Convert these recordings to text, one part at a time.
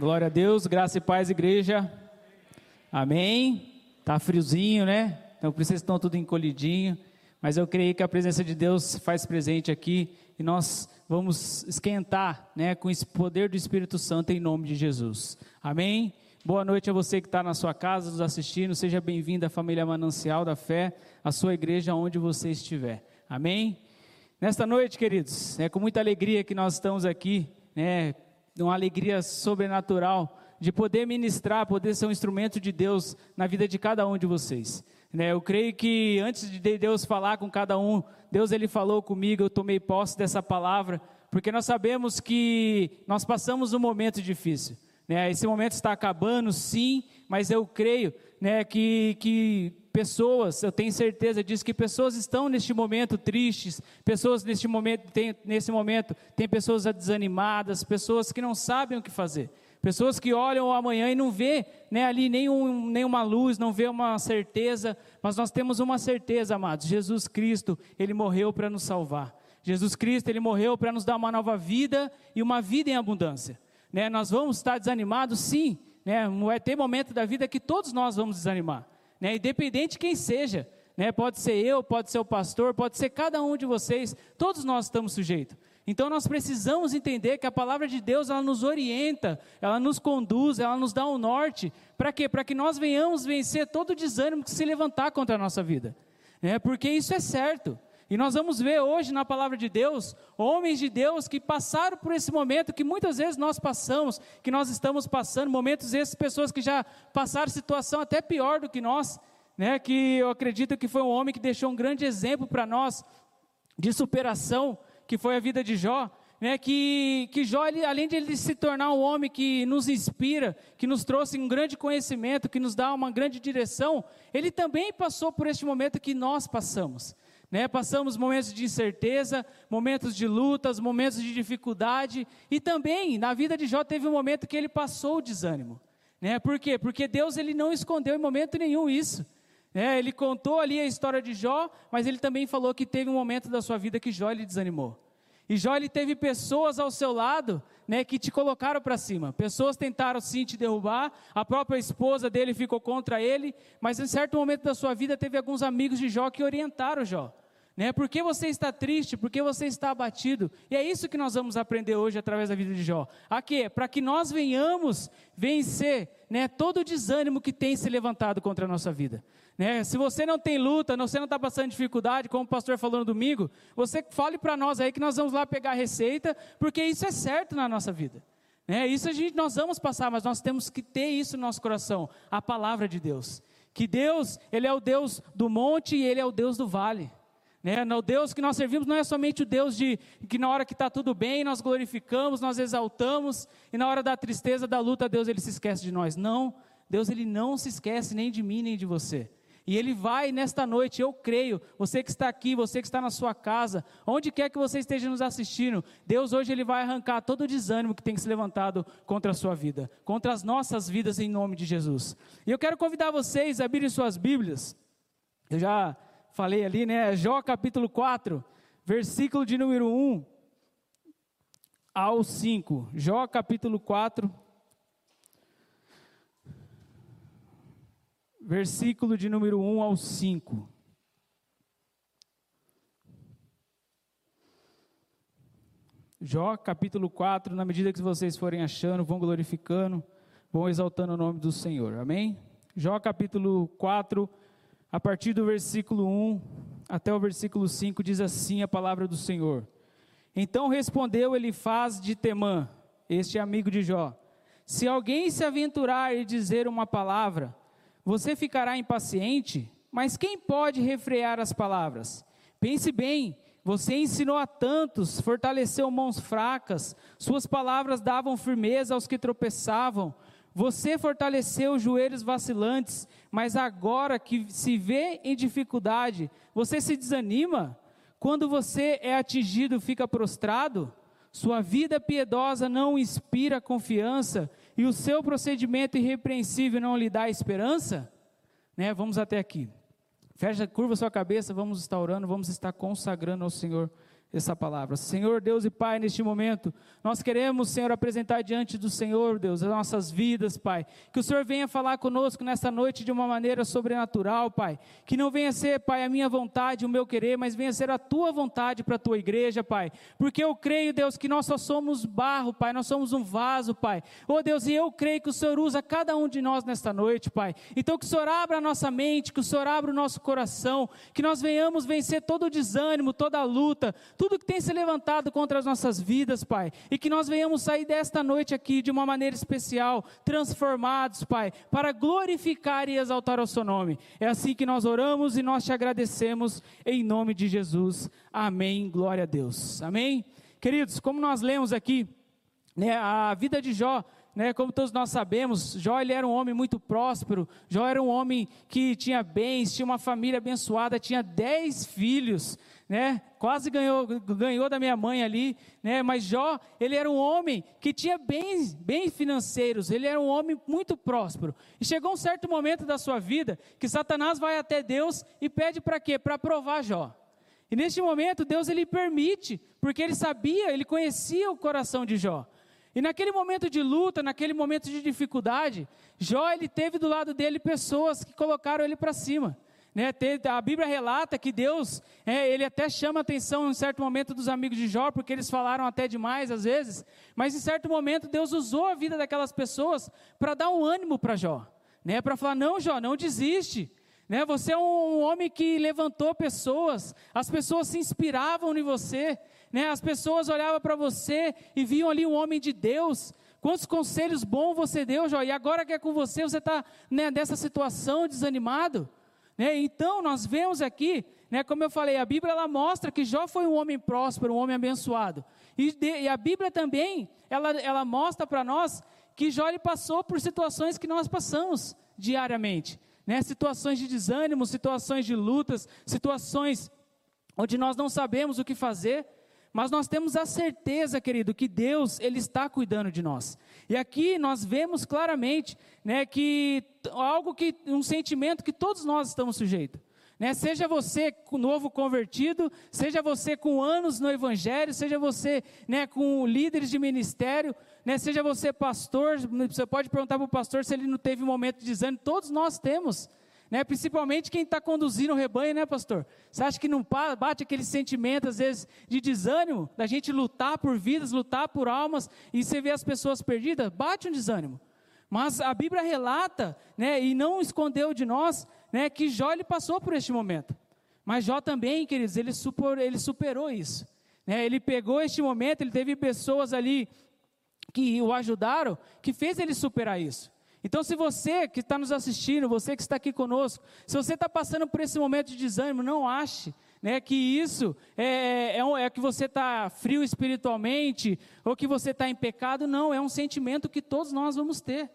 Glória a Deus, graça e paz, igreja. Amém. Tá friozinho, né? Então, por isso vocês estão tudo encolhidinho. Mas eu creio que a presença de Deus faz presente aqui e nós vamos esquentar, né, com esse poder do Espírito Santo em nome de Jesus. Amém. Boa noite a você que está na sua casa nos assistindo. Seja bem-vindo à família Manancial da Fé, à sua igreja, onde você estiver. Amém. Nesta noite, queridos, é com muita alegria que nós estamos aqui, né, uma alegria sobrenatural de poder ministrar, poder ser um instrumento de Deus na vida de cada um de vocês. Né, eu creio que antes de Deus falar com cada um, Deus ele falou comigo, eu tomei posse dessa palavra, porque nós sabemos que nós passamos um momento difícil. Né, esse momento está acabando, sim, mas eu creio né, que, que pessoas, eu tenho certeza disso, que pessoas estão neste momento tristes, pessoas neste momento, tem, nesse momento, tem pessoas desanimadas, pessoas que não sabem o que fazer. Pessoas que olham o amanhã e não vê né, ali nenhum, nenhuma luz, não vê uma certeza, mas nós temos uma certeza, amados: Jesus Cristo, Ele morreu para nos salvar. Jesus Cristo, Ele morreu para nos dar uma nova vida e uma vida em abundância. Né, nós vamos estar desanimados, sim. Né, vai ter momento da vida que todos nós vamos desanimar né? independente de quem seja. Né? Pode ser eu, pode ser o pastor, pode ser cada um de vocês, todos nós estamos sujeitos. Então nós precisamos entender que a palavra de Deus ela nos orienta, ela nos conduz, ela nos dá um norte. Para quê? Para que nós venhamos vencer todo o desânimo que se levantar contra a nossa vida. É, porque isso é certo. E nós vamos ver hoje na palavra de Deus, homens de Deus que passaram por esse momento que muitas vezes nós passamos, que nós estamos passando, momentos esses, pessoas que já passaram situação até pior do que nós, né? Que eu acredito que foi um homem que deixou um grande exemplo para nós de superação, que foi a vida de Jó. Né, que, que Jó, ele, além de ele se tornar um homem que nos inspira, que nos trouxe um grande conhecimento, que nos dá uma grande direção, ele também passou por este momento que nós passamos. Né? Passamos momentos de incerteza, momentos de lutas, momentos de dificuldade, e também na vida de Jó teve um momento que ele passou o desânimo. Né? Por quê? Porque Deus ele não escondeu em momento nenhum isso. Né? Ele contou ali a história de Jó, mas ele também falou que teve um momento da sua vida que Jó ele desanimou. E Jó ele teve pessoas ao seu lado, né, que te colocaram para cima. Pessoas tentaram sim te derrubar, a própria esposa dele ficou contra ele, mas em certo momento da sua vida teve alguns amigos de Jó que orientaram Jó. Né? Por que você está triste? Por que você está abatido? E é isso que nós vamos aprender hoje através da vida de Jó. A quê? Para que nós venhamos vencer né, todo o desânimo que tem se levantado contra a nossa vida. Né? Se você não tem luta, você não está passando dificuldade, como o pastor falou no domingo, você fale para nós aí que nós vamos lá pegar a receita, porque isso é certo na nossa vida. Né? Isso a gente, nós vamos passar, mas nós temos que ter isso no nosso coração, a palavra de Deus. Que Deus, Ele é o Deus do monte e Ele é o Deus do vale. Né? O Deus que nós servimos não é somente o Deus de que na hora que está tudo bem nós glorificamos, nós exaltamos e na hora da tristeza, da luta, Deus ele se esquece de nós. Não, Deus ele não se esquece nem de mim nem de você. E ele vai nesta noite, eu creio, você que está aqui, você que está na sua casa, onde quer que você esteja nos assistindo, Deus hoje ele vai arrancar todo o desânimo que tem se levantado contra a sua vida, contra as nossas vidas em nome de Jesus. E eu quero convidar vocês a abrirem suas Bíblias. Eu já falei ali, né? Jó capítulo 4, versículo de número 1 ao 5. Jó capítulo 4, versículo de número 1 ao 5. Jó capítulo 4, na medida que vocês forem achando, vão glorificando, vão exaltando o nome do Senhor. Amém? Jó capítulo 4, a partir do versículo 1 até o versículo 5, diz assim a palavra do Senhor. Então respondeu Elifaz de Temã, este amigo de Jó: Se alguém se aventurar e dizer uma palavra, você ficará impaciente? Mas quem pode refrear as palavras? Pense bem, você ensinou a tantos, fortaleceu mãos fracas, suas palavras davam firmeza aos que tropeçavam. Você fortaleceu os joelhos vacilantes, mas agora que se vê em dificuldade, você se desanima? Quando você é atingido, fica prostrado? Sua vida piedosa não inspira confiança e o seu procedimento irrepreensível não lhe dá esperança? Né? Vamos até aqui. Fecha, curva sua cabeça, vamos estar orando, vamos estar consagrando ao Senhor essa palavra. Senhor Deus e Pai, neste momento, nós queremos, Senhor, apresentar diante do Senhor, Deus, as nossas vidas, Pai. Que o Senhor venha falar conosco nesta noite de uma maneira sobrenatural, Pai. Que não venha ser, Pai, a minha vontade, o meu querer, mas venha ser a tua vontade para a tua igreja, Pai. Porque eu creio, Deus, que nós só somos barro, Pai, nós somos um vaso, Pai. Oh Deus, e eu creio que o Senhor usa cada um de nós nesta noite, Pai. Então que o Senhor abra a nossa mente, que o Senhor abra o nosso coração, que nós venhamos vencer todo o desânimo, toda a luta, tudo que tem se levantado contra as nossas vidas, Pai, e que nós venhamos sair desta noite aqui de uma maneira especial, transformados, Pai, para glorificar e exaltar o Seu nome. É assim que nós oramos e nós te agradecemos em nome de Jesus. Amém. Glória a Deus. Amém. Queridos, como nós lemos aqui, né, a vida de Jó né, como todos nós sabemos, Jó ele era um homem muito próspero, Jó era um homem que tinha bens, tinha uma família abençoada, tinha dez filhos, né, quase ganhou, ganhou da minha mãe ali, né, mas Jó, ele era um homem que tinha bens, bens financeiros, ele era um homem muito próspero, e chegou um certo momento da sua vida, que Satanás vai até Deus e pede para quê? Para provar Jó, e neste momento Deus ele permite, porque ele sabia, ele conhecia o coração de Jó, e naquele momento de luta, naquele momento de dificuldade, Jó ele teve do lado dele pessoas que colocaram ele para cima. Né, a Bíblia relata que Deus, é, ele até chama a atenção em certo momento dos amigos de Jó, porque eles falaram até demais às vezes, mas em certo momento Deus usou a vida daquelas pessoas para dar um ânimo para Jó, né, para falar: não, Jó, não desiste, né, você é um, homem que levantou pessoas, as pessoas se inspiravam em você, né? As pessoas olhavam para você e viam ali um homem de Deus. Quantos conselhos bons você deu, Jó, e agora que é com você, você está né, nessa situação desanimado. Né? Então, nós vemos aqui, né, como eu falei, a Bíblia ela mostra que Jó foi um homem próspero, um homem abençoado. E, de, e a Bíblia também, ela, ela mostra para nós que Jó ele passou por situações que nós passamos diariamente. Né? Situações de desânimo, situações de lutas, situações onde nós não sabemos o que fazer. Mas nós temos a certeza, querido, que Deus ele está cuidando de nós. E aqui nós vemos claramente, né, que algo que um sentimento que todos nós estamos sujeitos. Né? Seja você novo convertido, seja você com anos no Evangelho, seja você né, com líderes de ministério, né, seja você pastor, você pode perguntar para o pastor se ele não teve um momento de desânimo, todos nós temos. Né? Principalmente quem está conduzindo o rebanho, né, pastor? Você acha que não bate aquele sentimento, às vezes, de desânimo, da gente lutar por vidas, lutar por almas, e você vê as pessoas perdidas? Bate um desânimo. Mas a Bíblia relata, né, e não escondeu de nós, né, que Jó ele passou por este momento. Mas Jó também, queridos, ele, super, ele superou isso. Né? Ele pegou este momento, ele teve pessoas ali que o ajudaram, que fez ele superar isso. Então, se você que está nos assistindo, você que está aqui conosco, se você está passando por esse momento de desânimo, não ache né, que isso é, é, é que você está frio espiritualmente ou que você está em pecado. Não, é um sentimento que todos nós vamos ter.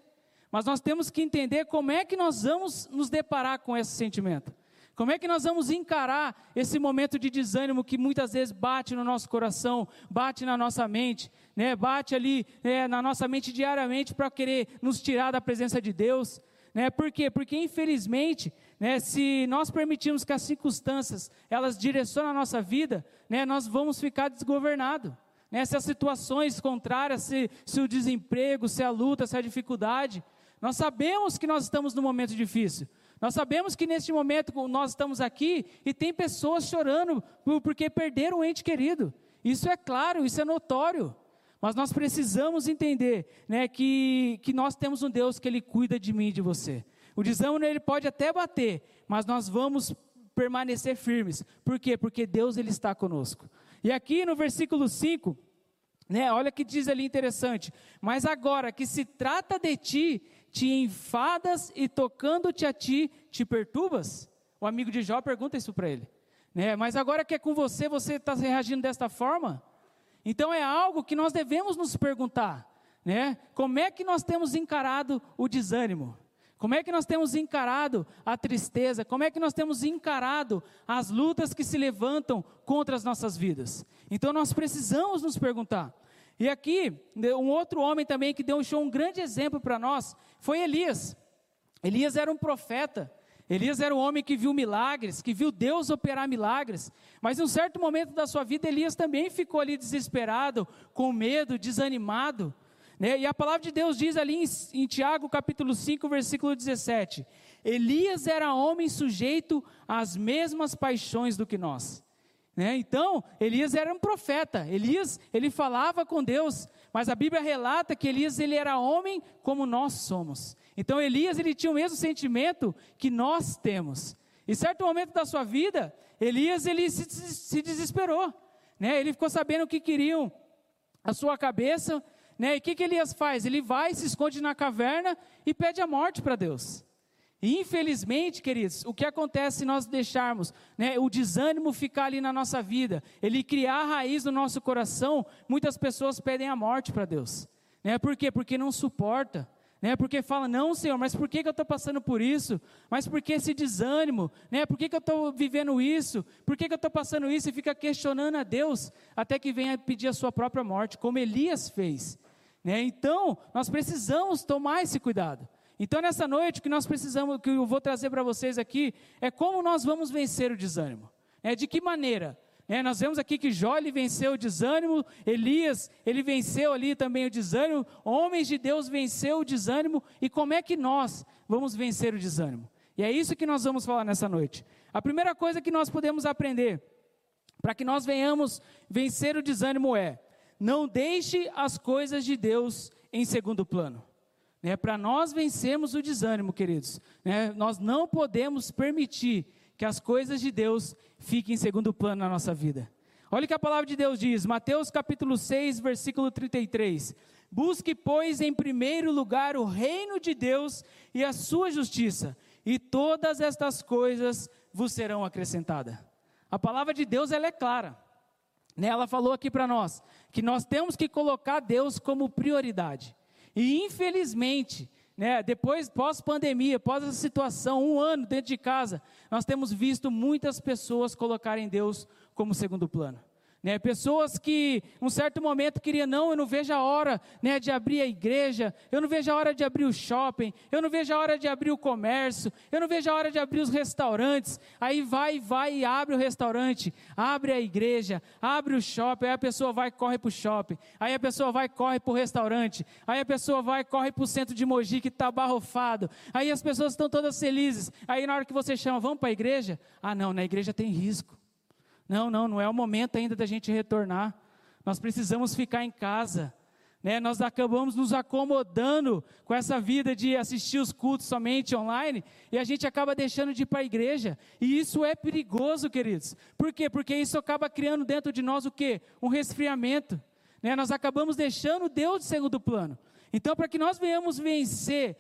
Mas nós temos que entender como é que nós vamos nos deparar com esse sentimento. Como é que nós vamos encarar esse momento de desânimo que muitas vezes bate no nosso coração, bate na nossa mente, né? bate ali é, na nossa mente diariamente para querer nos tirar da presença de Deus? Né? Por quê? Porque infelizmente, né, se nós permitirmos que as circunstâncias elas direcionem a nossa vida, né, nós vamos ficar desgovernados. Né? Se as situações contrárias, se, se o desemprego, se a luta, se a dificuldade, nós sabemos que nós estamos num momento difícil. Nós sabemos que neste momento nós estamos aqui e tem pessoas chorando porque perderam um ente querido. Isso é claro, isso é notório. Mas nós precisamos entender né, que, que nós temos um Deus que Ele cuida de mim e de você. O desânimo ele pode até bater, mas nós vamos permanecer firmes. Por quê? Porque Deus ele está conosco. E aqui no versículo 5, né, olha que diz ali interessante. Mas agora que se trata de ti, te enfadas e tocando-te a ti, te perturbas? O amigo de Jó pergunta isso para ele. Né? Mas agora que é com você, você está reagindo desta forma? Então é algo que nós devemos nos perguntar. Né? Como é que nós temos encarado o desânimo? Como é que nós temos encarado a tristeza? Como é que nós temos encarado as lutas que se levantam contra as nossas vidas? Então nós precisamos nos perguntar. E aqui, um outro homem também que deu um, um grande exemplo para nós foi Elias. Elias era um profeta. Elias era o homem que viu milagres, que viu Deus operar milagres, mas em um certo momento da sua vida, Elias também ficou ali desesperado, com medo, desanimado. Né? E a palavra de Deus diz ali em, em Tiago capítulo 5, versículo 17: Elias era homem sujeito às mesmas paixões do que nós. Né? Então, Elias era um profeta, Elias ele falava com Deus, mas a Bíblia relata que Elias ele era homem como nós somos. Então Elias ele tinha o mesmo sentimento que nós temos. Em certo momento da sua vida, Elias ele se, se desesperou, né? Ele ficou sabendo o que queriam a sua cabeça, né? E o que, que Elias faz? Ele vai, se esconde na caverna e pede a morte para Deus. E infelizmente, queridos, o que acontece se nós deixarmos né, o desânimo ficar ali na nossa vida, ele criar raiz no nosso coração, muitas pessoas pedem a morte para Deus. Né? Por quê? Porque não suporta né? Porque fala, não, Senhor, mas por que, que eu estou passando por isso? Mas por que esse desânimo? Né? Por que, que eu estou vivendo isso? Por que, que eu estou passando isso? E fica questionando a Deus, até que venha pedir a sua própria morte, como Elias fez. Né? Então, nós precisamos tomar esse cuidado. Então, nessa noite, o que nós precisamos, que eu vou trazer para vocês aqui, é como nós vamos vencer o desânimo. É, de que maneira? É, nós vemos aqui que Jó ele venceu o desânimo, Elias ele venceu ali também o desânimo, homens de Deus venceu o desânimo, e como é que nós vamos vencer o desânimo? E é isso que nós vamos falar nessa noite. A primeira coisa que nós podemos aprender, para que nós venhamos vencer o desânimo é, não deixe as coisas de Deus em segundo plano. Né, para nós vencermos o desânimo, queridos, né, nós não podemos permitir que as coisas de Deus fiquem em segundo plano na nossa vida. Olha o que a palavra de Deus diz, Mateus capítulo 6, versículo 33. Busque, pois, em primeiro lugar o reino de Deus e a sua justiça, e todas estas coisas vos serão acrescentadas. A palavra de Deus ela é clara. Né? Ela falou aqui para nós que nós temos que colocar Deus como prioridade. E infelizmente, né, depois, pós-pandemia, pós essa situação, um ano dentro de casa, nós temos visto muitas pessoas colocarem Deus como segundo plano. Né, pessoas que, um certo momento, queriam, não, eu não vejo a hora né, de abrir a igreja, eu não vejo a hora de abrir o shopping, eu não vejo a hora de abrir o comércio, eu não vejo a hora de abrir os restaurantes. Aí vai, vai e abre o restaurante, abre a igreja, abre o shopping, aí a pessoa vai e corre para o shopping, aí a pessoa vai e corre para o restaurante, aí a pessoa vai e corre para o centro de Mogi que está abarrofado, aí as pessoas estão todas felizes, aí na hora que você chama, vamos para a igreja? Ah não, na igreja tem risco. Não, não, não é o momento ainda da gente retornar. Nós precisamos ficar em casa. Né? Nós acabamos nos acomodando com essa vida de assistir os cultos somente online e a gente acaba deixando de ir para a igreja. E isso é perigoso, queridos. Por quê? Porque isso acaba criando dentro de nós o quê? Um resfriamento. Né? Nós acabamos deixando Deus de segundo plano. Então, para que nós venhamos vencer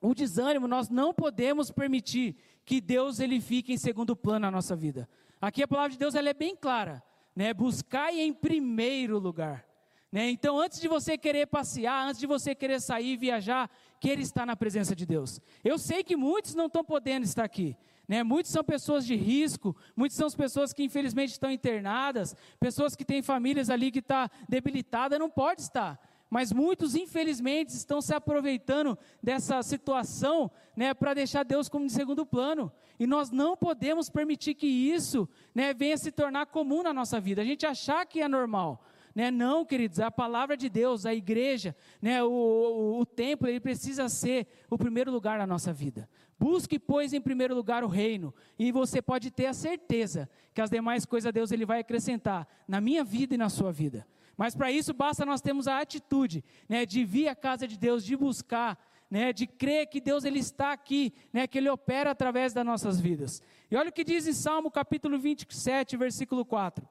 o desânimo, nós não podemos permitir que Deus ele fique em segundo plano na nossa vida. Aqui a palavra de Deus ela é bem clara, né? Buscai em primeiro lugar. Né? Então, antes de você querer passear, antes de você querer sair, viajar, queira estar na presença de Deus. Eu sei que muitos não estão podendo estar aqui. Né? Muitos são pessoas de risco, muitos são as pessoas que infelizmente estão internadas, pessoas que têm famílias ali que estão tá debilitadas, não pode estar mas muitos, infelizmente, estão se aproveitando dessa situação né, para deixar Deus como de segundo plano. E nós não podemos permitir que isso né, venha se tornar comum na nossa vida. A gente achar que é normal. Né? Não, queridos, a palavra de Deus, a igreja, né, o, o, o templo, ele precisa ser o primeiro lugar na nossa vida. Busque, pois, em primeiro lugar o reino, e você pode ter a certeza que as demais coisas Deus ele vai acrescentar na minha vida e na sua vida. Mas para isso basta nós termos a atitude né, de vir à casa de Deus, de buscar, né, de crer que Deus ele está aqui, né, que Ele opera através das nossas vidas. E olha o que diz em Salmo capítulo 27, versículo 4.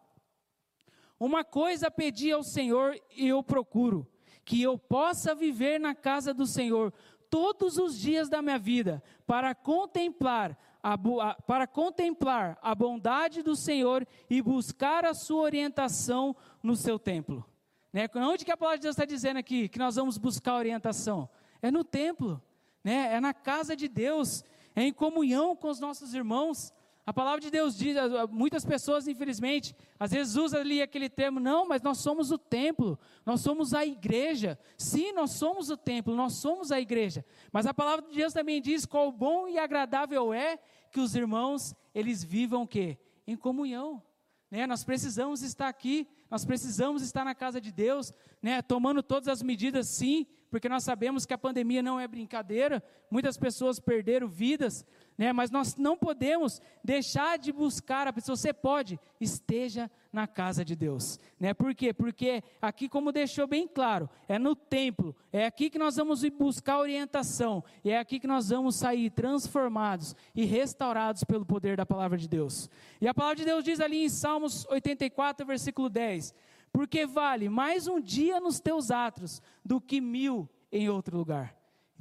Uma coisa pedi ao Senhor e eu procuro, que eu possa viver na casa do Senhor todos os dias da minha vida, para contemplar a, para contemplar a bondade do Senhor e buscar a sua orientação no seu templo. Né? Onde que a palavra de Deus está dizendo aqui que nós vamos buscar orientação? É no templo, né? é na casa de Deus, é em comunhão com os nossos irmãos. A palavra de Deus diz, muitas pessoas, infelizmente, às vezes usam ali aquele termo, não, mas nós somos o templo, nós somos a igreja. Sim, nós somos o templo, nós somos a igreja. Mas a palavra de Deus também diz qual bom e agradável é que os irmãos, eles vivam o quê? Em comunhão. Né? Nós precisamos estar aqui, nós precisamos estar na casa de Deus, né? tomando todas as medidas, sim, porque nós sabemos que a pandemia não é brincadeira, muitas pessoas perderam vidas, né? mas nós não podemos deixar de buscar a pessoa. Você pode, esteja na casa de Deus. Né? Por quê? Porque aqui, como deixou bem claro, é no templo, é aqui que nós vamos buscar orientação, e é aqui que nós vamos sair transformados e restaurados pelo poder da palavra de Deus. E a palavra de Deus diz ali em Salmos 84, versículo 10 porque vale mais um dia nos teus atos do que mil em outro lugar.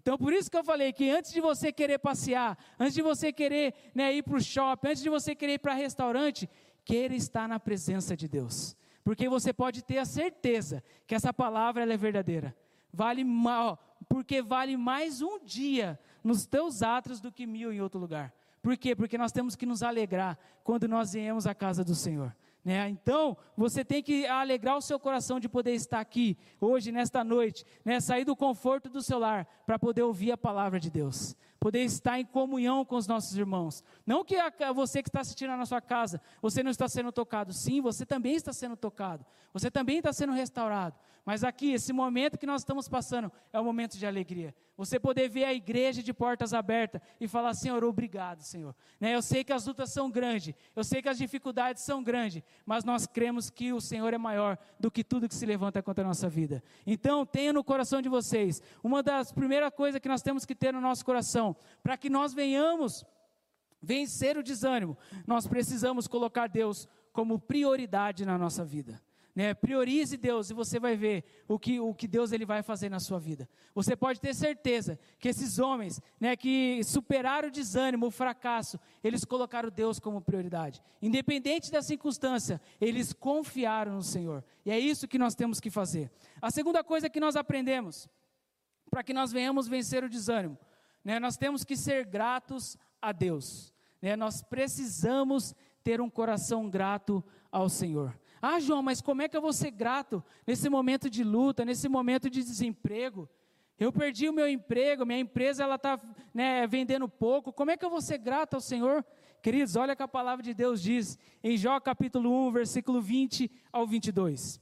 Então, por isso que eu falei que antes de você querer passear, antes de você querer né, ir para o shopping, antes de você querer ir para restaurante, queira estar na presença de Deus. Porque você pode ter a certeza que essa palavra é verdadeira. Vale ó, porque vale mais um dia nos teus atos do que mil em outro lugar. Por quê? Porque nós temos que nos alegrar quando nós viemos à casa do Senhor. Né? Então, você tem que alegrar o seu coração de poder estar aqui, hoje, nesta noite, né? sair do conforto do seu lar, para poder ouvir a palavra de Deus poder estar em comunhão com os nossos irmãos. Não que a, você que está assistindo na sua casa, você não está sendo tocado. Sim, você também está sendo tocado. Você também está sendo restaurado. Mas aqui, esse momento que nós estamos passando, é um momento de alegria. Você poder ver a igreja de portas abertas e falar, Senhor, obrigado, Senhor. Né? Eu sei que as lutas são grandes, eu sei que as dificuldades são grandes, mas nós cremos que o Senhor é maior do que tudo que se levanta contra a nossa vida. Então, tenha no coração de vocês, uma das primeiras coisas que nós temos que ter no nosso coração para que nós venhamos vencer o desânimo, nós precisamos colocar Deus como prioridade na nossa vida. Né? Priorize Deus e você vai ver o que, o que Deus ele vai fazer na sua vida. Você pode ter certeza que esses homens né, que superaram o desânimo, o fracasso, eles colocaram Deus como prioridade. Independente da circunstância, eles confiaram no Senhor. E é isso que nós temos que fazer. A segunda coisa que nós aprendemos, para que nós venhamos vencer o desânimo, né, nós temos que ser gratos a Deus. Né, nós precisamos ter um coração grato ao Senhor. Ah, João, mas como é que eu vou ser grato nesse momento de luta, nesse momento de desemprego? Eu perdi o meu emprego, minha empresa ela está né, vendendo pouco. Como é que eu vou ser grato ao Senhor? Queridos, olha o que a palavra de Deus diz em Jó capítulo 1, versículo 20 ao 22.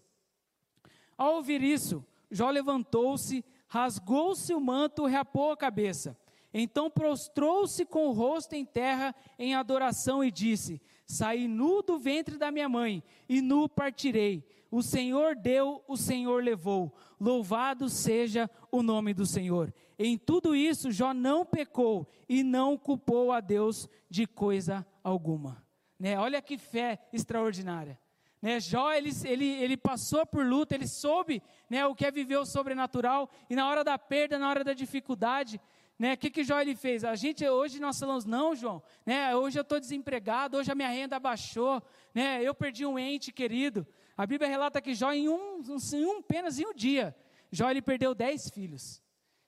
Ao ouvir isso, Jó levantou-se, rasgou-se o manto, reapou a cabeça. Então prostrou-se com o rosto em terra em adoração e disse: Saí nu do ventre da minha mãe, e nu partirei. O Senhor deu, o Senhor levou. Louvado seja o nome do Senhor. Em tudo isso, Jó não pecou e não culpou a Deus de coisa alguma. Né? Olha que fé extraordinária. Né, Jó, ele, ele, ele passou por luta, ele soube né, o que é viver o sobrenatural, e na hora da perda, na hora da dificuldade, né? O que, que Jó ele fez? A gente hoje nós falamos, não, João, né? hoje eu estou desempregado, hoje a minha renda baixou, né? eu perdi um ente querido. A Bíblia relata que Jó, em um, em um apenas em um dia, Jó ele perdeu dez filhos.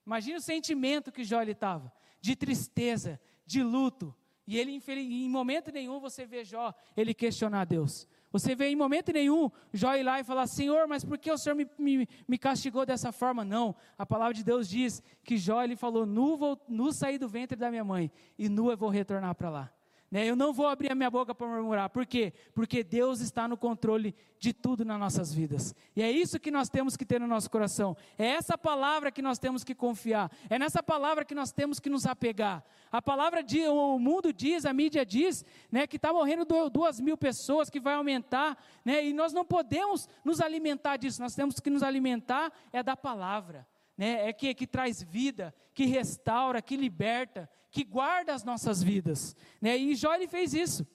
Imagina o sentimento que Jó estava, de tristeza, de luto. E ele, em momento nenhum, você vê Jó, ele questionar Deus. Você vê em momento nenhum Jó ir lá e falar: Senhor, mas por que o Senhor me, me, me castigou dessa forma? Não. A palavra de Deus diz que Jó ele falou: Nu, vou, nu saí do ventre da minha mãe e nu eu vou retornar para lá. Né? Eu não vou abrir a minha boca para murmurar. Por quê? Porque Deus está no controle de tudo nas nossas vidas. E é isso que nós temos que ter no nosso coração. É essa palavra que nós temos que confiar. É nessa palavra que nós temos que nos apegar. A palavra diz, o mundo diz, a mídia diz, né, que está morrendo duas mil pessoas, que vai aumentar, né, e nós não podemos nos alimentar disso. Nós temos que nos alimentar é da palavra né, é que, que traz vida, que restaura, que liberta, que guarda as nossas vidas. Né? E Jó ele fez isso.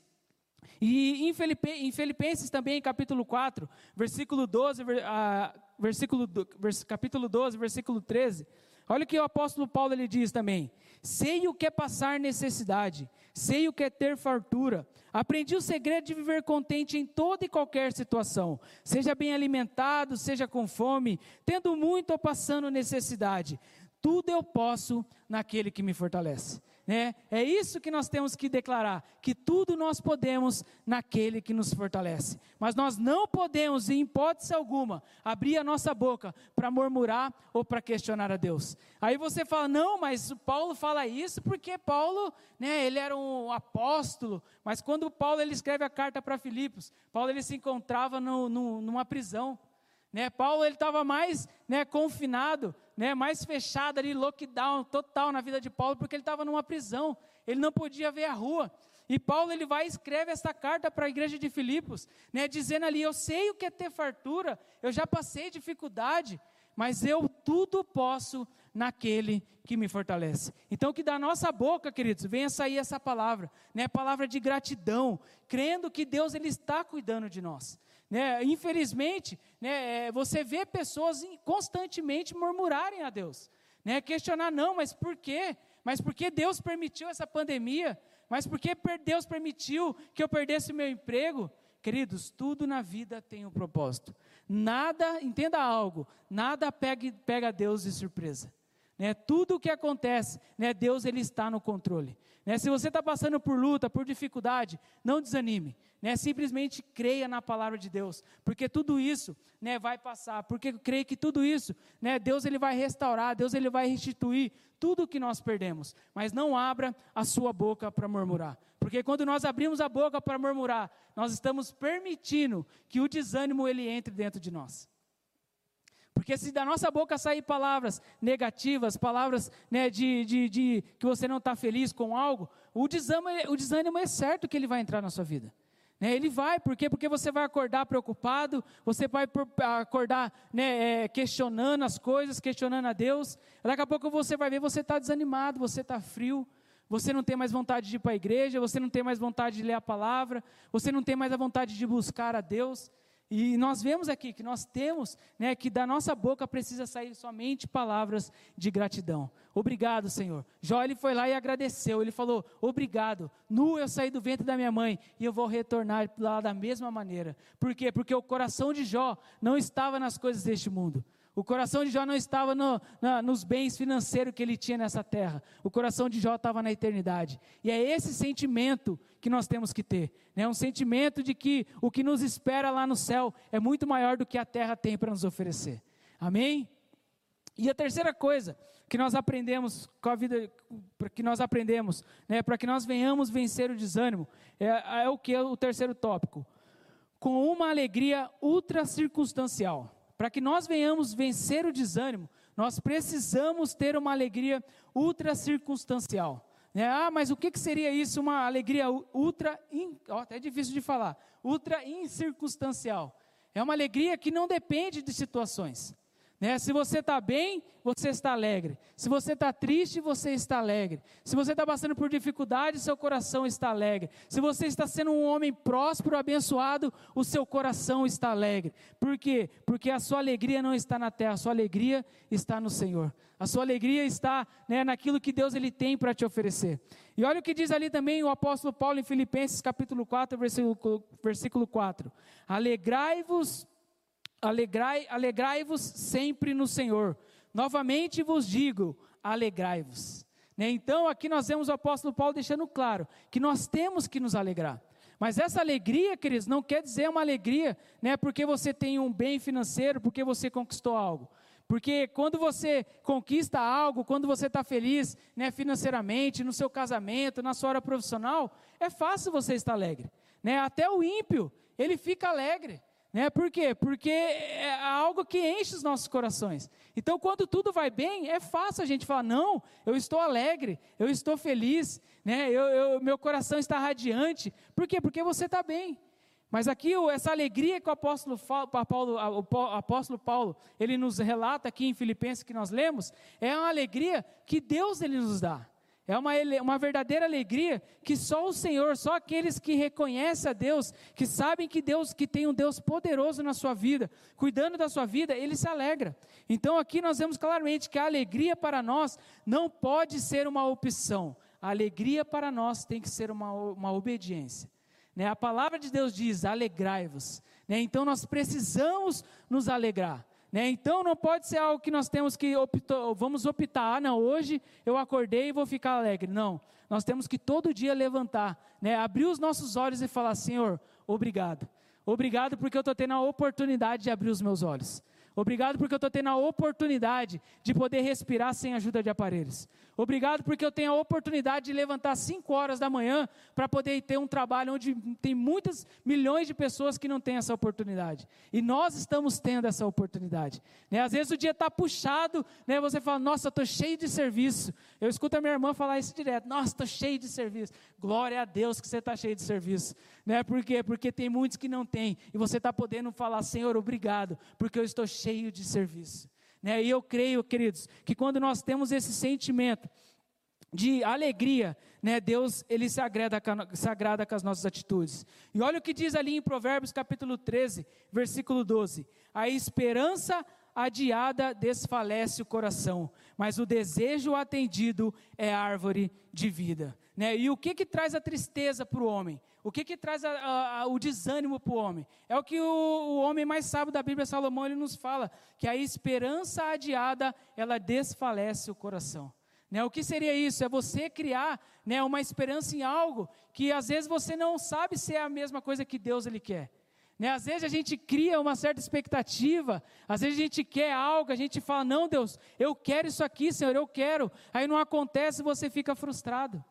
E em, Filipe, em Filipenses também, capítulo 4, versículo 12, ah, versículo, vers, capítulo 12, versículo 13, olha o que o apóstolo Paulo ele diz também: Sei o que é passar necessidade, sei o que é ter fartura. Aprendi o segredo de viver contente em toda e qualquer situação, seja bem alimentado, seja com fome, tendo muito ou passando necessidade. Tudo eu posso naquele que me fortalece. Né? É isso que nós temos que declarar: que tudo nós podemos naquele que nos fortalece. Mas nós não podemos, em hipótese alguma, abrir a nossa boca para murmurar ou para questionar a Deus. Aí você fala: não, mas Paulo fala isso porque Paulo, né, ele era um apóstolo. Mas quando Paulo ele escreve a carta para Filipos, Paulo ele se encontrava no, no, numa prisão. Né? Paulo ele estava mais né, confinado, né, mais fechado ali, lockdown total na vida de Paulo, porque ele estava numa prisão, ele não podia ver a rua. E Paulo ele vai e escreve essa carta para a igreja de Filipos, né, dizendo ali: Eu sei o que é ter fartura, eu já passei dificuldade, mas eu tudo posso naquele que me fortalece. Então, que da nossa boca, queridos, venha sair essa palavra, né, palavra de gratidão, crendo que Deus ele está cuidando de nós. Né? Infelizmente, né, é, você vê pessoas constantemente murmurarem a Deus, né? questionar, não, mas por quê? Mas por que Deus permitiu essa pandemia? Mas por que Deus permitiu que eu perdesse meu emprego? Queridos, tudo na vida tem um propósito. Nada, entenda algo, nada pega, pega Deus de surpresa. Né? Tudo o que acontece, né? Deus ele está no controle. Né? Se você está passando por luta, por dificuldade, não desanime. Né? Simplesmente creia na palavra de Deus, porque tudo isso né, vai passar. Porque creia que tudo isso, né, Deus ele vai restaurar, Deus ele vai restituir tudo o que nós perdemos. Mas não abra a sua boca para murmurar, porque quando nós abrimos a boca para murmurar, nós estamos permitindo que o desânimo ele entre dentro de nós. Porque se da nossa boca sair palavras negativas, palavras né, de, de, de, que você não está feliz com algo, o desânimo, o desânimo é certo que ele vai entrar na sua vida. Né, ele vai, por quê? Porque você vai acordar preocupado, você vai acordar né, é, questionando as coisas, questionando a Deus. Daqui a pouco você vai ver, você está desanimado, você está frio, você não tem mais vontade de ir para a igreja, você não tem mais vontade de ler a palavra, você não tem mais a vontade de buscar a Deus. E nós vemos aqui que nós temos, né, que da nossa boca precisa sair somente palavras de gratidão. Obrigado, Senhor. Jó ele foi lá e agradeceu. Ele falou: "Obrigado. Nu eu saí do ventre da minha mãe e eu vou retornar lá da mesma maneira". Por quê? Porque o coração de Jó não estava nas coisas deste mundo. O coração de Jó não estava no, na, nos bens financeiros que ele tinha nessa terra. O coração de Jó estava na eternidade. E é esse sentimento que nós temos que ter. Né? Um sentimento de que o que nos espera lá no céu é muito maior do que a terra tem para nos oferecer. Amém? E a terceira coisa que nós aprendemos com a vida, que nós aprendemos, né, para que nós venhamos vencer o desânimo, é, é o que? O terceiro tópico. Com uma alegria ultra circunstancial. Para que nós venhamos vencer o desânimo, nós precisamos ter uma alegria ultra circunstancial. Né? Ah, mas o que, que seria isso? Uma alegria ultra, in, ó, até difícil de falar, ultra incircunstancial. É uma alegria que não depende de situações. Né? Se você está bem, você está alegre. Se você está triste, você está alegre. Se você está passando por dificuldade, seu coração está alegre. Se você está sendo um homem próspero, abençoado, o seu coração está alegre. Por quê? Porque a sua alegria não está na terra, a sua alegria está no Senhor. A sua alegria está né, naquilo que Deus ele tem para te oferecer. E olha o que diz ali também o apóstolo Paulo em Filipenses capítulo 4, versículo, versículo 4. Alegrai-vos Alegrai, alegrai-vos sempre no Senhor. Novamente vos digo, alegrai-vos. Né? Então, aqui nós vemos o apóstolo Paulo deixando claro que nós temos que nos alegrar. Mas essa alegria, queridos, não quer dizer uma alegria, né, porque você tem um bem financeiro, porque você conquistou algo. Porque quando você conquista algo, quando você está feliz né, financeiramente, no seu casamento, na sua hora profissional, é fácil você estar alegre. Né? Até o ímpio, ele fica alegre. Né? Por quê? Porque é algo que enche os nossos corações. Então, quando tudo vai bem, é fácil a gente falar: não, eu estou alegre, eu estou feliz, né? eu, eu meu coração está radiante. Por quê? Porque você está bem. Mas aqui, essa alegria que o apóstolo Paulo, o apóstolo Paulo, ele nos relata aqui em Filipenses que nós lemos, é uma alegria que Deus ele nos dá. É uma, uma verdadeira alegria que só o Senhor, só aqueles que reconhecem a Deus, que sabem que Deus, que tem um Deus poderoso na sua vida, cuidando da sua vida, ele se alegra. Então aqui nós vemos claramente que a alegria para nós não pode ser uma opção. A alegria para nós tem que ser uma, uma obediência. Né? A palavra de Deus diz: alegrai-vos. Né? Então nós precisamos nos alegrar. Né? Então não pode ser algo que nós temos que optar, vamos optar, ah, não, hoje eu acordei e vou ficar alegre. Não, nós temos que todo dia levantar, né? abrir os nossos olhos e falar: Senhor, obrigado. Obrigado porque eu estou tendo a oportunidade de abrir os meus olhos. Obrigado porque eu estou tendo a oportunidade de poder respirar sem ajuda de aparelhos. Obrigado porque eu tenho a oportunidade de levantar 5 horas da manhã para poder ter um trabalho onde tem muitas milhões de pessoas que não têm essa oportunidade. E nós estamos tendo essa oportunidade. Né? Às vezes o dia está puxado, né? você fala, nossa, estou cheio de serviço. Eu escuto a minha irmã falar isso direto, nossa, estou cheio de serviço. Glória a Deus que você está cheio de serviço. Né? Por quê? Porque tem muitos que não têm. E você está podendo falar, Senhor, obrigado, porque eu estou cheio de serviço. Né? E eu creio, queridos, que quando nós temos esse sentimento de alegria, né, Deus ele se agrada, se agrada com as nossas atitudes. E olha o que diz ali em Provérbios capítulo 13, versículo 12: A esperança adiada desfalece o coração, mas o desejo atendido é árvore de vida. Né? E o que que traz a tristeza para o homem? O que que traz a, a, a, o desânimo para o homem? É o que o, o, homem mais sábio da Bíblia, Salomão, ele nos fala, que a esperança adiada, ela desfalece o coração. Né, o que seria isso? É você criar né, uma esperança em algo que às vezes você não sabe se é a mesma coisa que Deus ele quer. Né? Às vezes a gente cria uma certa expectativa, às vezes a gente quer algo, a gente fala, não, Deus, eu quero isso aqui, Senhor, eu quero. Aí não acontece, você fica frustrado.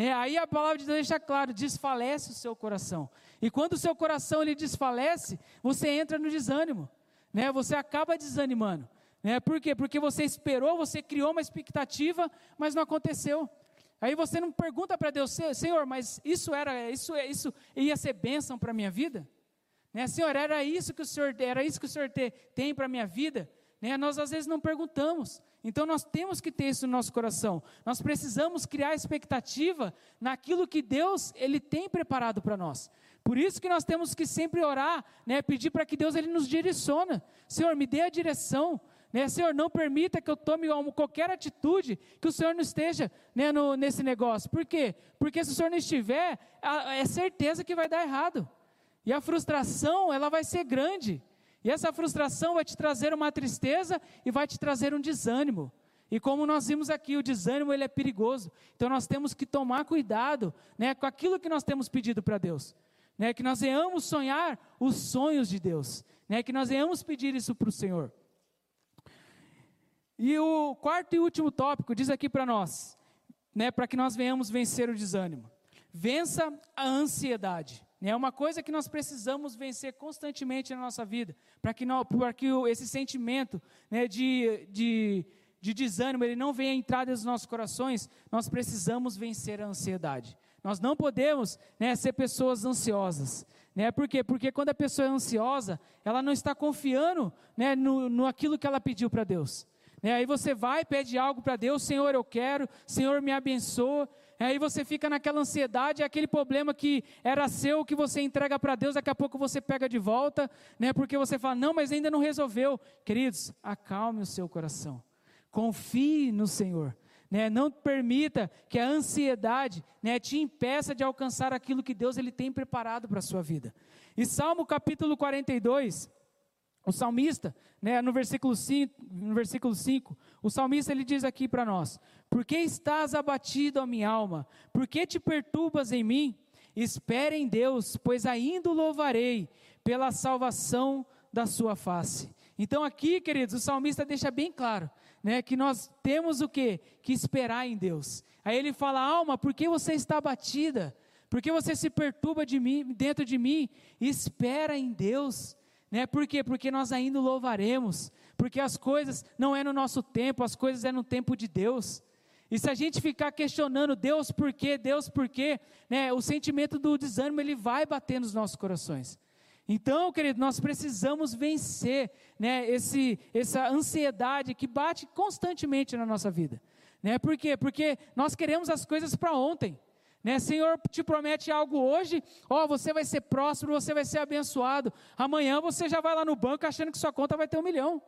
Né? Aí a palavra de Deus deixa claro, desfalece o seu coração. E quando o seu coração ele desfalece, você entra no desânimo. Né? Você acaba desanimando. Né? Por quê? Porque você esperou, você criou uma expectativa, mas não aconteceu. Aí você não pergunta para Deus, Senhor, mas isso era, isso, isso ia ser bênção para a minha vida? Né? Senhor, era isso que o Senhor, era isso que o Senhor te, tem para a minha vida? Né? Nós às vezes não perguntamos. Então nós temos que ter isso no nosso coração. Nós precisamos criar expectativa naquilo que Deus ele tem preparado para nós. Por isso que nós temos que sempre orar, né? pedir para que Deus ele nos direcione. Senhor, me dê a direção. Né? Senhor, não permita que eu tome qualquer atitude que o Senhor não esteja né, no, nesse negócio. Por quê? Porque se o Senhor não estiver, é certeza que vai dar errado. E a frustração, ela vai ser grande. E essa frustração vai te trazer uma tristeza e vai te trazer um desânimo. E como nós vimos aqui, o desânimo ele é perigoso. Então nós temos que tomar cuidado, né, com aquilo que nós temos pedido para Deus, né, que nós venhamos sonhar os sonhos de Deus, né, que nós venhamos pedir isso para o Senhor. E o quarto e último tópico diz aqui para nós, né, para que nós venhamos vencer o desânimo. Vença a ansiedade. É uma coisa que nós precisamos vencer constantemente na nossa vida, para que, que esse sentimento né, de, de, de desânimo ele não venha entrar nos nossos corações, nós precisamos vencer a ansiedade. Nós não podemos né, ser pessoas ansiosas. Né? Por quê? Porque quando a pessoa é ansiosa, ela não está confiando né, no, no aquilo que ela pediu para Deus. Né? Aí você vai, pede algo para Deus, Senhor, eu quero, Senhor, me abençoa. Aí você fica naquela ansiedade, é aquele problema que era seu, que você entrega para Deus, daqui a pouco você pega de volta, né? Porque você fala, não, mas ainda não resolveu. Queridos, acalme o seu coração. Confie no Senhor. Né? Não permita que a ansiedade né, te impeça de alcançar aquilo que Deus ele tem preparado para a sua vida. E Salmo capítulo 42, o salmista, né, no, versículo 5, no versículo 5, o salmista ele diz aqui para nós: Por que estás abatido, a minha alma? Por que te perturbas em mim? Espere em Deus, pois ainda o louvarei pela salvação da sua face. Então aqui, queridos, o salmista deixa bem claro, né, que nós temos o que? Que esperar em Deus. Aí ele fala: "Alma, por que você está abatida? Por que você se perturba de mim, dentro de mim? Espera em Deus." Né? Por quê? Porque nós ainda louvaremos, porque as coisas não é no nosso tempo, as coisas é no tempo de Deus. E se a gente ficar questionando Deus por quê, Deus por quê, né, o sentimento do desânimo ele vai bater nos nossos corações. Então, querido, nós precisamos vencer né, esse, essa ansiedade que bate constantemente na nossa vida. Né? Por quê? Porque nós queremos as coisas para ontem. Né? Senhor te promete algo hoje, ó, você vai ser próspero, você vai ser abençoado. Amanhã você já vai lá no banco achando que sua conta vai ter um milhão.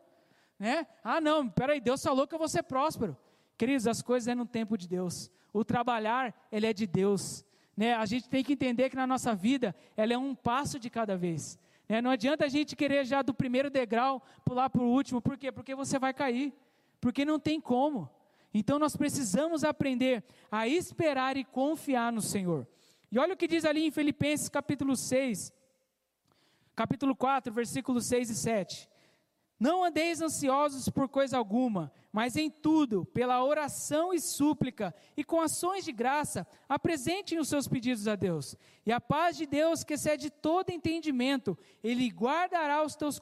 Né? Ah, não, peraí, Deus falou que eu vou ser próspero. Queridos, as coisas é no tempo de Deus. O trabalhar, ele é de Deus. Né? A gente tem que entender que na nossa vida, ela é um passo de cada vez. Né? Não adianta a gente querer já do primeiro degrau pular para o último, por quê? Porque você vai cair, porque não tem como. Então nós precisamos aprender a esperar e confiar no Senhor. E olha o que diz ali em Filipenses capítulo 6, capítulo 4, versículos 6 e 7. Não andeis ansiosos por coisa alguma, mas em tudo, pela oração e súplica, e com ações de graça, apresentem os seus pedidos a Deus. E a paz de Deus, que excede todo entendimento, Ele guardará os teus,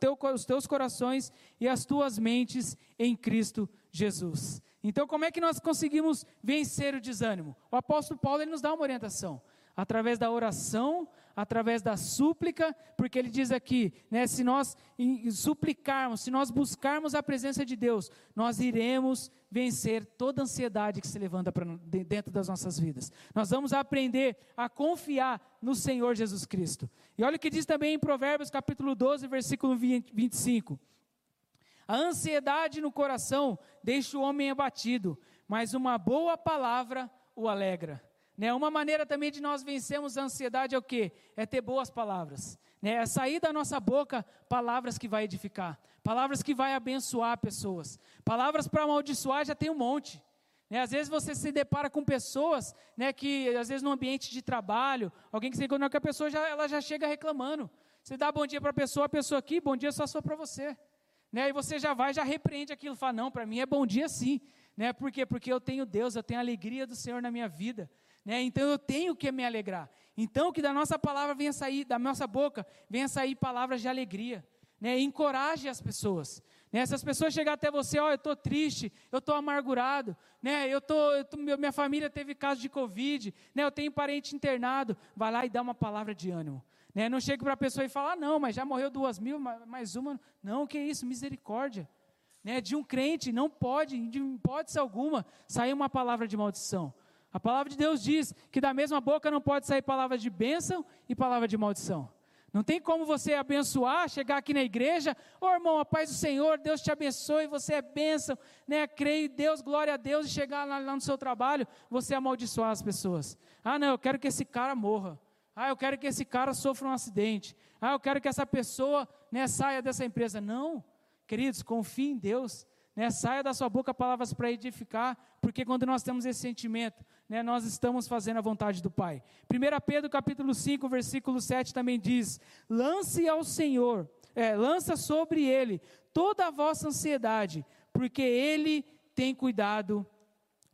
teu, os teus corações e as tuas mentes em Cristo Jesus. Então, como é que nós conseguimos vencer o desânimo? O apóstolo Paulo ele nos dá uma orientação através da oração, através da súplica, porque ele diz aqui, né, se nós suplicarmos, se nós buscarmos a presença de Deus, nós iremos vencer toda ansiedade que se levanta pra, dentro das nossas vidas. Nós vamos aprender a confiar no Senhor Jesus Cristo. E olha o que diz também em Provérbios capítulo 12, versículo 20, 25. A ansiedade no coração deixa o homem abatido, mas uma boa palavra o alegra. Né? Uma maneira também de nós vencermos a ansiedade é o quê? É ter boas palavras. Né? É sair da nossa boca palavras que vai edificar, palavras que vai abençoar pessoas. Palavras para amaldiçoar já tem um monte. Né? Às vezes você se depara com pessoas né, que, às vezes no ambiente de trabalho, alguém que se encontra com a pessoa, já, ela já chega reclamando. Você dá bom dia para a pessoa, a pessoa aqui, bom dia só só para você. Né? E você já vai, já repreende aquilo, fala, não, para mim é bom dia sim. Né? Por quê? Porque eu tenho Deus, eu tenho a alegria do Senhor na minha vida. Né? Então eu tenho que me alegrar. Então que da nossa palavra venha sair, da nossa boca, venha sair palavras de alegria. Né? Encoraje as pessoas. Né? Se as pessoas chegarem até você, ó, oh, eu estou triste, eu estou amargurado, né? eu tô, eu tô, minha família teve caso de Covid, né? eu tenho parente internado, vai lá e dá uma palavra de ânimo. Né? Não chega para a pessoa e fala, ah, não, mas já morreu duas mil, mais uma. Não, que isso, misericórdia. Né? De um crente não pode, de hipótese alguma, sair uma palavra de maldição. A palavra de Deus diz que da mesma boca não pode sair palavras de bênção e palavra de maldição. Não tem como você abençoar, chegar aqui na igreja, ô oh, irmão, a paz do Senhor, Deus te abençoe, você é bênção, né? Creio em Deus, glória a Deus, e chegar lá, lá no seu trabalho, você amaldiçoar as pessoas. Ah, não, eu quero que esse cara morra. Ah, eu quero que esse cara sofra um acidente. Ah, eu quero que essa pessoa né, saia dessa empresa. Não, queridos, confie em Deus. Né, saia da sua boca palavras para edificar, porque quando nós temos esse sentimento, né, nós estamos fazendo a vontade do Pai. 1 Pedro capítulo 5, versículo 7 também diz: lance ao Senhor, é, lança sobre Ele toda a vossa ansiedade, porque Ele tem cuidado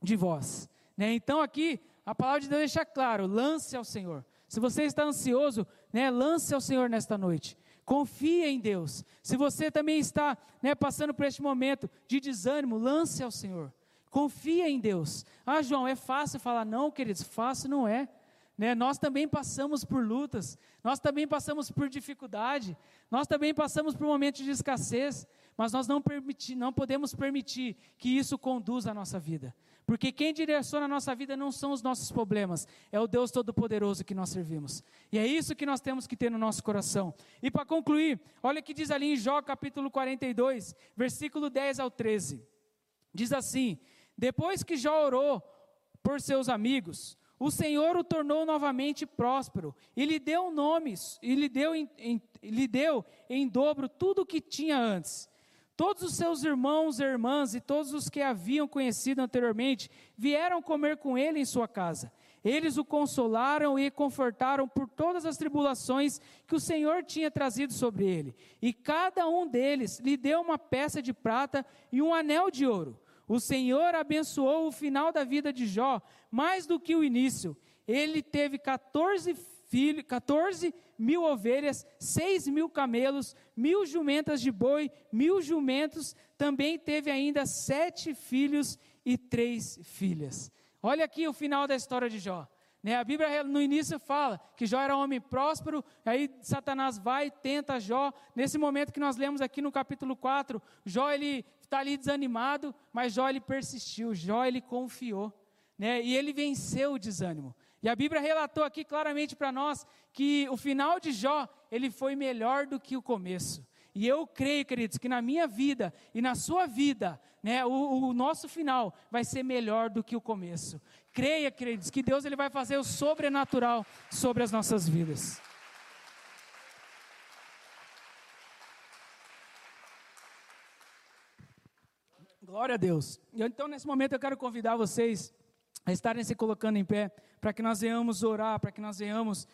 de vós. Né, então aqui, a palavra de Deus deixa claro, lance ao Senhor. Se você está ansioso, né, lance ao Senhor nesta noite. Confie em Deus. Se você também está né, passando por este momento de desânimo, lance ao Senhor. Confia em Deus. Ah, João, é fácil falar, não, queridos, fácil não é. Né? Nós também passamos por lutas, nós também passamos por dificuldade, nós também passamos por momentos de escassez, mas nós não, permitir, não podemos permitir que isso conduza a nossa vida. Porque quem direciona a nossa vida não são os nossos problemas, é o Deus Todo-Poderoso que nós servimos. E é isso que nós temos que ter no nosso coração. E para concluir, olha o que diz ali em Jó capítulo 42, versículo 10 ao 13. Diz assim: Depois que Jó orou por seus amigos, o Senhor o tornou novamente próspero e lhe deu nomes, e lhe deu em, em, lhe deu em dobro tudo o que tinha antes. Todos os seus irmãos e irmãs e todos os que haviam conhecido anteriormente vieram comer com ele em sua casa. Eles o consolaram e confortaram por todas as tribulações que o Senhor tinha trazido sobre ele. E cada um deles lhe deu uma peça de prata e um anel de ouro. O Senhor abençoou o final da vida de Jó mais do que o início. Ele teve 14 filhos, 14 mil ovelhas, seis mil camelos, mil jumentas de boi, mil jumentos, também teve ainda sete filhos e três filhas. Olha aqui o final da história de Jó. Né, a Bíblia no início fala que Jó era um homem próspero, aí Satanás vai e tenta Jó. Nesse momento que nós lemos aqui no capítulo 4, Jó ele está ali desanimado, mas Jó ele persistiu, Jó ele confiou. Né, e ele venceu o desânimo. E a Bíblia relatou aqui claramente para nós que o final de Jó, ele foi melhor do que o começo. E eu creio, queridos, que na minha vida e na sua vida, né, o, o nosso final vai ser melhor do que o começo. Creia, queridos, que Deus ele vai fazer o sobrenatural sobre as nossas vidas. Glória a Deus. Então, nesse momento, eu quero convidar vocês a estarem se colocando em pé, para que nós venhamos orar, para que nós venhamos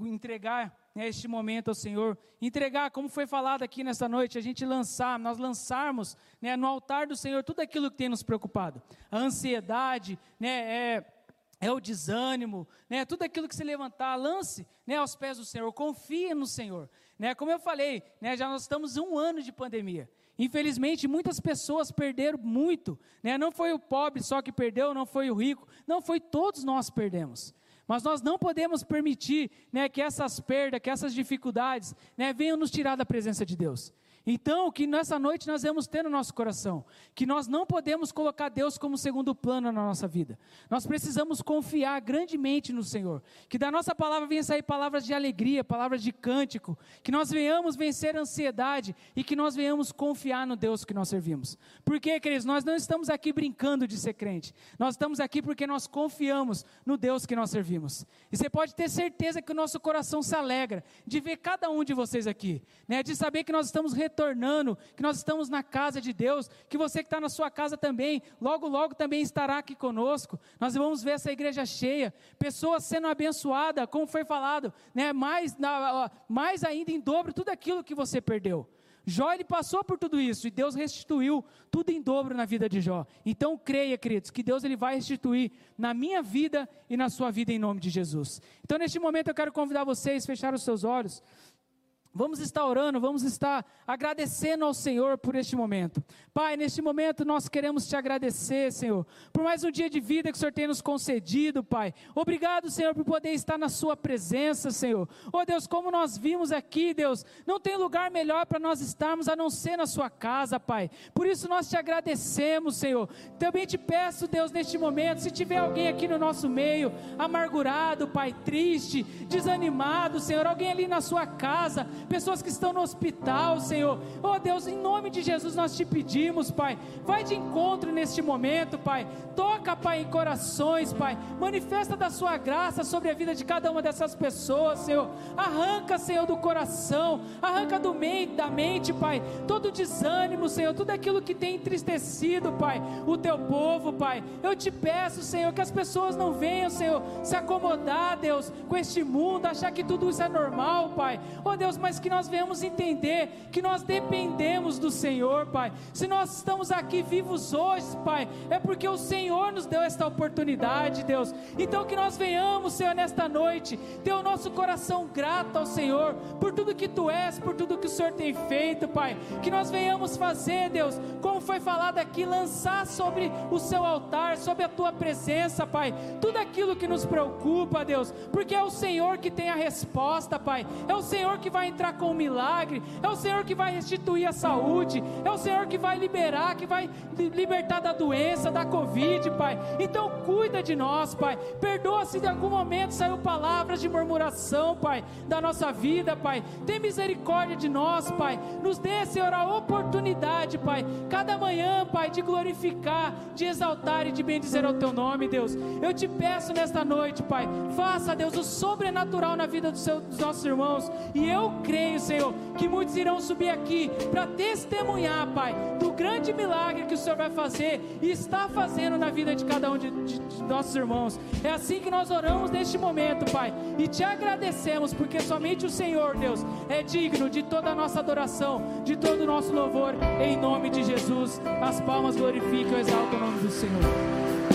entregar né, este momento ao Senhor, entregar, como foi falado aqui nesta noite, a gente lançar, nós lançarmos né, no altar do Senhor tudo aquilo que tem nos preocupado, a ansiedade, né, é, é o desânimo, né, tudo aquilo que se levantar, lance né, aos pés do Senhor, confie no Senhor. Né, como eu falei, né, já nós estamos um ano de pandemia. Infelizmente, muitas pessoas perderam muito. Né? Não foi o pobre só que perdeu, não foi o rico, não foi todos nós perdemos. Mas nós não podemos permitir né, que essas perdas, que essas dificuldades né, venham nos tirar da presença de Deus. Então, que nessa noite nós vamos ter no nosso coração, que nós não podemos colocar Deus como segundo plano na nossa vida. Nós precisamos confiar grandemente no Senhor. Que da nossa palavra venha sair palavras de alegria, palavras de cântico, que nós venhamos vencer a ansiedade e que nós venhamos confiar no Deus que nós servimos. Porque, queridos, nós não estamos aqui brincando de ser crente. Nós estamos aqui porque nós confiamos no Deus que nós servimos. E você pode ter certeza que o nosso coração se alegra de ver cada um de vocês aqui, né? De saber que nós estamos retornando retornando, que nós estamos na casa de Deus, que você que está na sua casa também, logo, logo também estará aqui conosco. Nós vamos ver essa igreja cheia, pessoas sendo abençoadas, como foi falado, né? mais, mais ainda em dobro tudo aquilo que você perdeu. Jó ele passou por tudo isso e Deus restituiu tudo em dobro na vida de Jó. Então creia, queridos, que Deus ele vai restituir na minha vida e na sua vida em nome de Jesus. Então neste momento eu quero convidar vocês a fechar os seus olhos. Vamos estar orando, vamos estar agradecendo ao Senhor por este momento. Pai, neste momento nós queremos te agradecer, Senhor, por mais um dia de vida que o Senhor tem nos concedido, Pai. Obrigado, Senhor, por poder estar na Sua presença, Senhor. Oh Deus, como nós vimos aqui, Deus, não tem lugar melhor para nós estarmos a não ser na Sua casa, Pai. Por isso nós te agradecemos, Senhor. Também te peço, Deus, neste momento, se tiver alguém aqui no nosso meio, amargurado, Pai, triste, desanimado, Senhor, alguém ali na sua casa, pessoas que estão no hospital, Senhor. Oh Deus, em nome de Jesus nós te pedimos, Pai. Vai de encontro neste momento, Pai. Toca, Pai, em corações, Pai. Manifesta da sua graça sobre a vida de cada uma dessas pessoas, Senhor. Arranca, Senhor, do coração, arranca do meio da mente, Pai, todo desânimo, Senhor, tudo aquilo que tem entristecido, Pai, o teu povo, Pai. Eu te peço, Senhor, que as pessoas não venham, Senhor, se acomodar, Deus, com este mundo, achar que tudo isso é normal, Pai. Oh Deus, mas que nós venhamos entender que nós dependemos do Senhor, Pai. Se nós estamos aqui vivos hoje, Pai, é porque o Senhor nos deu esta oportunidade, Deus. Então que nós venhamos, Senhor, nesta noite, ter o nosso coração grato ao Senhor por tudo que Tu és, por tudo que o Senhor tem feito, Pai. Que nós venhamos fazer, Deus, como foi falado aqui, lançar sobre o Seu altar, sobre a Tua presença, Pai, tudo aquilo que nos preocupa, Deus, porque é o Senhor que tem a resposta, Pai. É o Senhor que vai entrar com o milagre, é o Senhor que vai restituir a saúde, é o Senhor que vai liberar, que vai libertar da doença, da Covid, Pai. Então cuida de nós, Pai. Perdoa se de algum momento saiu palavras de murmuração, Pai, da nossa vida, Pai. Tem misericórdia de nós, Pai. Nos dê, Senhor, a oportunidade, Pai, cada manhã, Pai, de glorificar, de exaltar e de bendizer ao Teu nome, Deus. Eu te peço nesta noite, Pai, faça, Deus, o sobrenatural na vida dos, nossos irmãos. E eu creio, Senhor, que muitos irão subir aqui para testemunhar, Pai, do grande milagre que o Senhor vai fazer e está fazendo na vida de cada um de, de, de nossos irmãos. É assim que nós oramos neste momento, Pai, e te agradecemos, porque somente o Senhor, Deus, é digno de toda a nossa adoração, de todo o nosso louvor, em nome de Jesus. As palmas glorificam e exaltam o nome do Senhor.